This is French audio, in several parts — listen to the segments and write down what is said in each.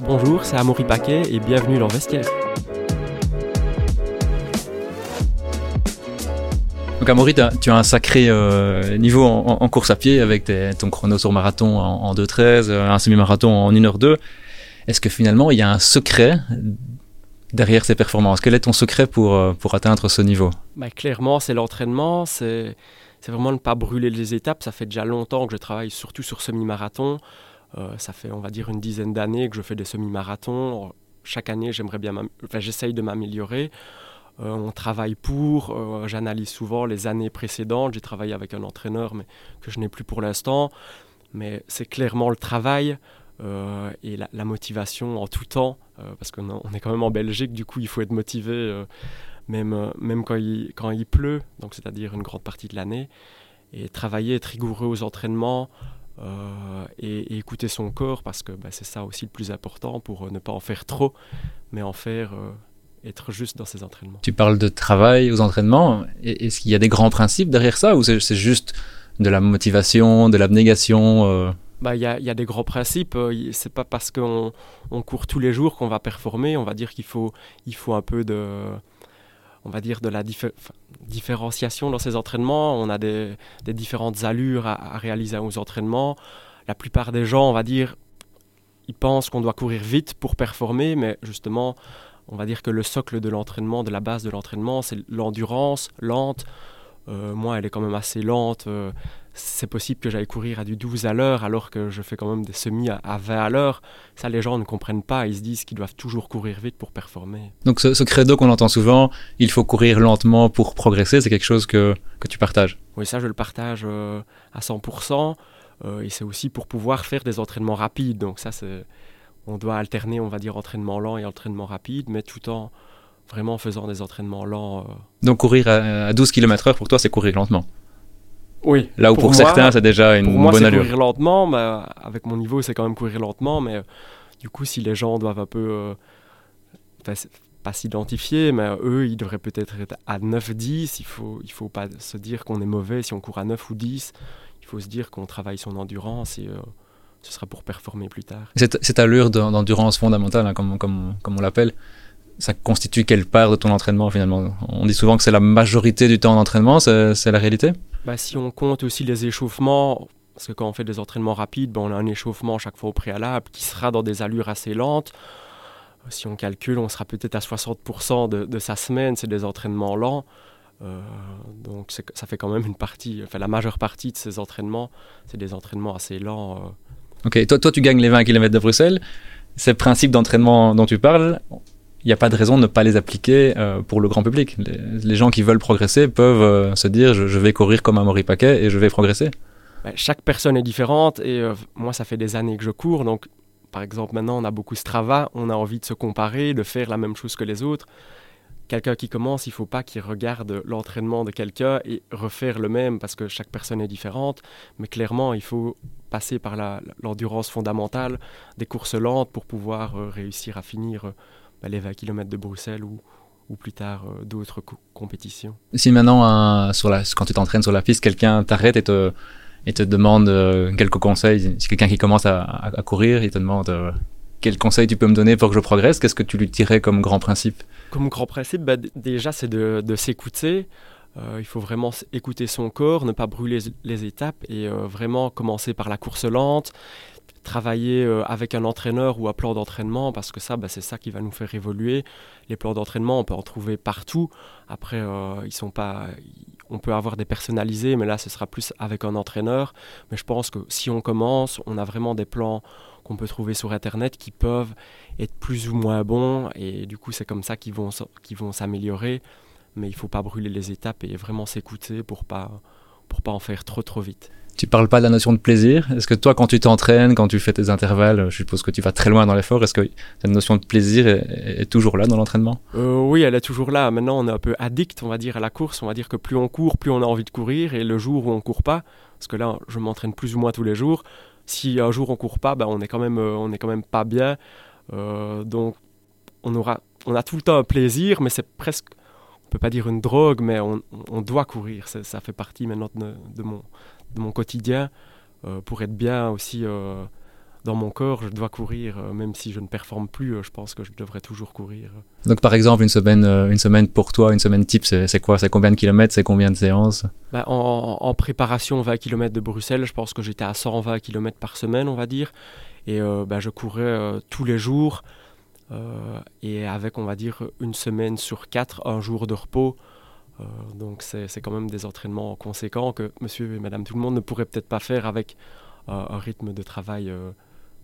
Bonjour, c'est Amaury Paquet et bienvenue dans Vestiaire. Donc Amaury, tu as un sacré euh, niveau en, course à pied avec ton chrono sur marathon en, en 2.13, euh, un semi-marathon en 1h2. Est-ce que finalement il y a un secret derrière ces performances? Quel est ton secret pour, euh, pour atteindre ce niveau? Bah, Clairement, c'est l'entraînement, c'est vraiment ne pas brûler les étapes. Ça fait déjà longtemps que je travaille surtout sur semi-marathon. Euh, ça fait, on va dire, une dizaine d'années que je fais des semi-marathons. Chaque année, j'aimerais bien, enfin, j'essaye de m'améliorer. Euh, on travaille pour, j'analyse souvent les années précédentes. J'ai travaillé avec un entraîneur, mais que je n'ai plus pour l'instant. Mais c'est clairement le travail et la, motivation en tout temps euh, parce qu'on est quand même en Belgique, du coup il faut être motivé euh, même, euh, même quand, il, quand il pleut, donc c'est-à-dire une grande partie de l'année, et travailler, être rigoureux aux entraînements. Et, écouter son corps parce que bah, c'est ça aussi le plus important pour ne pas en faire trop, mais en faire être juste dans ses entraînements. Tu parles de travail aux entraînements. Est-ce qu'il y a des grands principes derrière ça ou c'est juste de la motivation, de l'abnégation bah, y, a, y a des grands principes. Euh, c'est pas parce qu'on on court tous les jours qu'on va performer. On va dire qu'il faut, il faut un peu de, on va dire de la différenciation dans ces entraînements. On a des, différentes allures à, réaliser aux entraînements. La plupart des gens, on va dire, ils pensent qu'on doit courir vite pour performer, mais justement, on va dire que le socle de l'entraînement, de la base de l'entraînement, c'est l'endurance lente. Euh, moi, elle est quand même assez lente. Euh, c'est possible que j'aille courir à du 12 à l'heure alors que je fais quand même des semis à, 20 à l'heure. Ça, les gens ne comprennent pas. Ils se disent qu'ils doivent toujours courir vite pour performer. Donc ce, credo qu'on entend souvent, il faut courir lentement pour progresser, c'est quelque chose que, que, tu partages? Oui, ça, je le partage euh, à 100%. Euh, et c'est aussi pour pouvoir faire des entraînements rapides. Donc ça, c'est... On doit alterner, on va dire, entraînement lent et entraînement rapide, mais tout en vraiment faisant des entraînements lents. Euh. Donc courir à 12 km/h, pour toi, c'est courir lentement? Oui. Là où pour, certains, c'est déjà une pour moi, bonne allure. courir lentement, mais avec mon niveau, c'est quand même courir lentement. Mais euh, du coup, si les gens doivent un peu. Euh, pas s'identifier, mais eux, ils devraient peut-être être à 9-10. Il faut, il faut pas se dire qu'on est mauvais si on court à 9 ou 10. Il faut se dire qu'on travaille son endurance et euh, ce sera pour performer plus tard. Cette, allure d'endurance fondamentale, hein, comme, comme, comme on l'appelle, ça constitue quelle part de ton entraînement finalement? On dit souvent que c'est la majorité du temps d'entraînement, c'est la réalité? Bah, Si on compte aussi les échauffements, parce que quand on fait des entraînements rapides, bah, on a un échauffement chaque fois au préalable qui sera dans des allures assez lentes. Si on calcule, on sera peut-être à 60% de, sa semaine, c'est des entraînements lents. Euh, donc ça fait quand même une partie, enfin la majeure partie de ces entraînements, c'est des entraînements assez lents. Euh. Ok, toi, toi tu gagnes les 20 km de Bruxelles. Ces principes d'entraînement dont tu parles, il n'y a pas de raison de ne pas les appliquer euh, pour le grand public. Les, gens qui veulent progresser peuvent euh, se dire je, vais courir comme un Maury Paquet et je vais progresser. Bah, chaque personne est différente et euh, moi ça fait des années que je cours donc par exemple maintenant on a beaucoup Strava, on a envie de se comparer, de faire la même chose que les autres. Quelqu'un qui commence, il ne faut pas qu'il regarde l'entraînement de quelqu'un et refaire le même parce que chaque personne est différente. Mais clairement, il faut passer par l'endurance fondamentale des courses lentes pour pouvoir réussir à finir bah, les 20 km de Bruxelles ou, ou plus tard euh, d'autres compétitions. Si maintenant, sur la, quand tu t'entraînes sur la piste, quelqu'un t'arrête et te, et te demande euh, quelques conseils, si quelqu'un qui commence à, à, courir, il te demande euh, quels conseils tu peux me donner pour que je progresse, qu'est-ce que tu lui dirais comme grand principe? Comme grand principe, bah, déjà c'est de, de s'écouter. il faut vraiment écouter son corps, ne pas brûler les étapes et vraiment commencer par la course lente travailler euh, avec un entraîneur ou un plan d'entraînement parce que ça, bah, c'est ça qui va nous faire évoluer. Les plans d'entraînement, on peut en trouver partout. Après, euh, ils sont pas, on peut avoir des personnalisés, mais là, ce sera plus avec un entraîneur. Mais je pense que si on commence, on a vraiment des plans qu'on peut trouver sur Internet qui peuvent être plus ou moins bons. Et du coup, c'est comme ça qu'ils vont, qu'ils vont s'améliorer. Mais il faut pas brûler les étapes et vraiment s'écouter pour pas, pour pas en faire trop trop vite. Tu parles pas de la notion de plaisir. Est-ce que toi, quand tu t'entraînes, quand tu fais tes intervalles, je suppose que tu vas très loin dans l'effort, est-ce que cette notion de plaisir est, toujours là dans l'entraînement? Euh, Oui, elle est toujours là. Maintenant, on est un peu addict, on va dire, à la course. On va dire que plus on court, plus on a envie de courir. Et le jour où on court pas, parce que là, je m'entraîne plus ou moins tous les jours, si un jour on court pas, ben, on est quand même, euh, on est quand même pas bien. Euh, donc, on aura, on a tout le temps un plaisir, mais c'est presque peut pas dire une drogue, mais on, doit courir. Ça fait partie maintenant de, de, mon, de mon quotidien. pour être bien aussi dans mon corps, je dois courir, euh, même si je ne performe plus, euh, je pense que je devrais toujours courir. Donc par exemple, une semaine, euh, une semaine pour toi, une semaine type, c'est quoi? C'est combien de kilomètres? C'est combien de séances? Bah, en, préparation 20 km de Bruxelles, je pense que j'étais à 120 km par semaine, on va dire. Et bah, je courais tous les jours. Et avec, on va dire, une semaine sur quatre, un jour de repos. donc c'est quand même des entraînements conséquents que monsieur et madame tout le monde ne pourrait peut-être pas faire avec un rythme de travail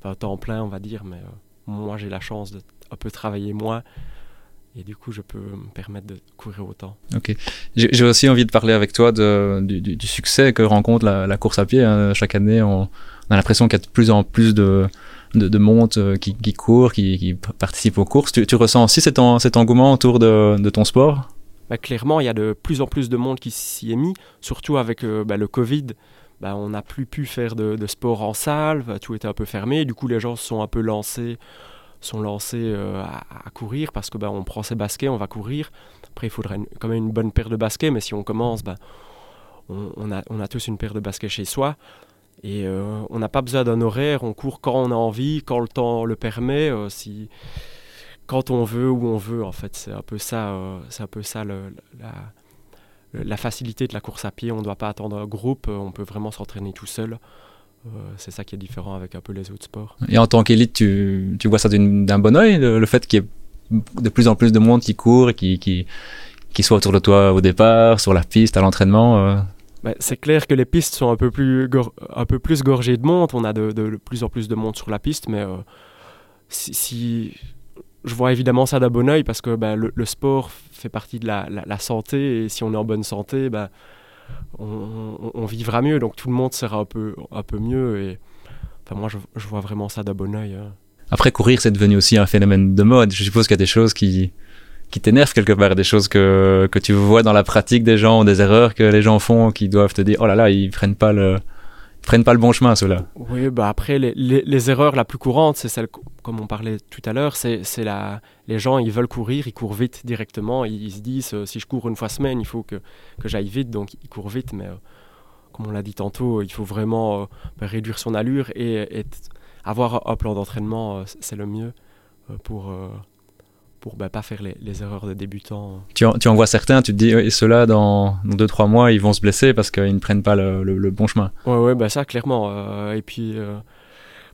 pas temps plein, on va dire, mais euh, moi j'ai la chance de un peu travailler moins. Et du coup, je peux me permettre de courir autant. Ok. J'ai aussi envie de parler avec toi du, succès que rencontre la, course à pied. Hein. Chaque année, on, a l'impression qu'il y a de plus en plus de, de, de monde euh, qui, qui courent, qui, qui participent aux courses. Tu, ressens aussi cet, engouement autour de, ton sport? Bah, Clairement, il y a de plus en plus de monde qui s'y est mis, surtout avec euh, bah, le Covid. Bah, on n'a plus pu faire de, sport en salle, bah, tout était un peu fermé. Du coup, les gens se sont un peu lancés, sont lancés euh, à, courir parce que bah, on prend ses baskets, on va courir. Après, il faudrait quand même une bonne paire de baskets, mais si on commence, on, a, tous une paire de baskets chez soi. Et euh, on n'a pas besoin d'un horaire, on court quand on a envie, quand le temps le permet, euh, si, quand on veut, où on veut. En fait, c'est un peu ça, c'est un peu ça la, facilité de la course à pied, on ne doit pas attendre un groupe, euh, on peut vraiment s'entraîner tout seul. Euh, c'est ça qui est différent avec un peu les autres sports. Et en tant qu'élite, tu, vois ça d'un bon oeil, le, fait qu'il y ait de plus en plus de monde qui court et qui, soit autour de toi au départ, sur la piste, à l'entraînement euh? ben, C'est clair que les pistes sont un peu plus, un peu plus gorgées de monde, on a de, plus en plus de monde sur la piste, mais si je vois évidemment ça d'un bon oeil parce que bah, le, sport fait partie de la, santé et si on est en bonne santé, bah, on, vivra mieux. Donc tout le monde sera un peu, un peu mieux. Et enfin, moi, je, vois vraiment ça d'un bon oeil. Hein. Après, courir, c'est devenu aussi un phénomène de mode. Je suppose qu'il y a des choses qui, qui t'énervent quelque part, des choses que, que tu vois dans la pratique des gens, des erreurs que les gens font qui doivent te dire oh là là, ils prennent pas le prennent pas le bon chemin, ceux-là. Oui, bah après, les, les, erreurs la plus courante, c'est celle, comme on parlait tout à l'heure, c'est la, les gens, ils veulent courir, ils courent vite directement, ils, se disent, euh, si je cours une fois semaine, il faut que, que j'aille vite, donc ils courent vite, mais euh, comme on l'a dit tantôt, il faut vraiment euh, bah, réduire son allure et, et avoir un plan d'entraînement, c'est le mieux pour pour bah, pas faire les, les, erreurs de débutants. Tu en, tu en vois certains, tu te dis, et ceux-là, dans 2-3 mois, ils vont se blesser parce qu'ils ne prennent pas le, le, bon chemin. Ouais, ouais, bah ça, clairement. Euh, et puis, euh,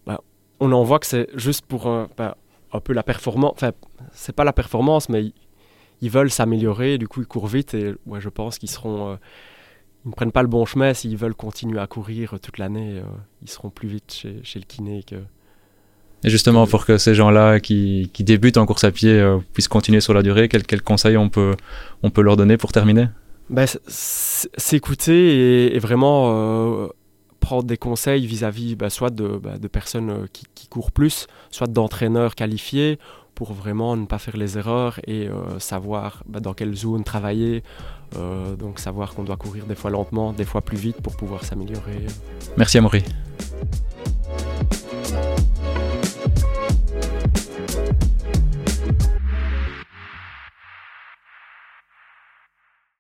bah, on en voit que c'est juste pour bah, un peu la performance. Enfin, c'est pas la performance, mais ils, veulent s'améliorer, du coup, ils courent vite et ouais, je pense qu'ils seront. Euh, ils ne prennent pas le bon chemin s'ils veulent continuer à courir toute l'année. ils seront plus vite chez, chez le kiné que justement, pour que ces gens-là qui, qui, débutent en course à pied euh, puissent continuer sur la durée, quels quel conseils on peut, on peut leur donner pour terminer? Ben, S'écouter et, vraiment euh, prendre des conseils vis-à-vis bah, soit de, bah, de personnes euh, qui, qui, courent plus, soit d'entraîneurs qualifiés pour vraiment ne pas faire les erreurs et savoir dans quelle zone travailler. donc savoir qu'on doit courir des fois lentement, des fois plus vite pour pouvoir s'améliorer. Merci Amaury.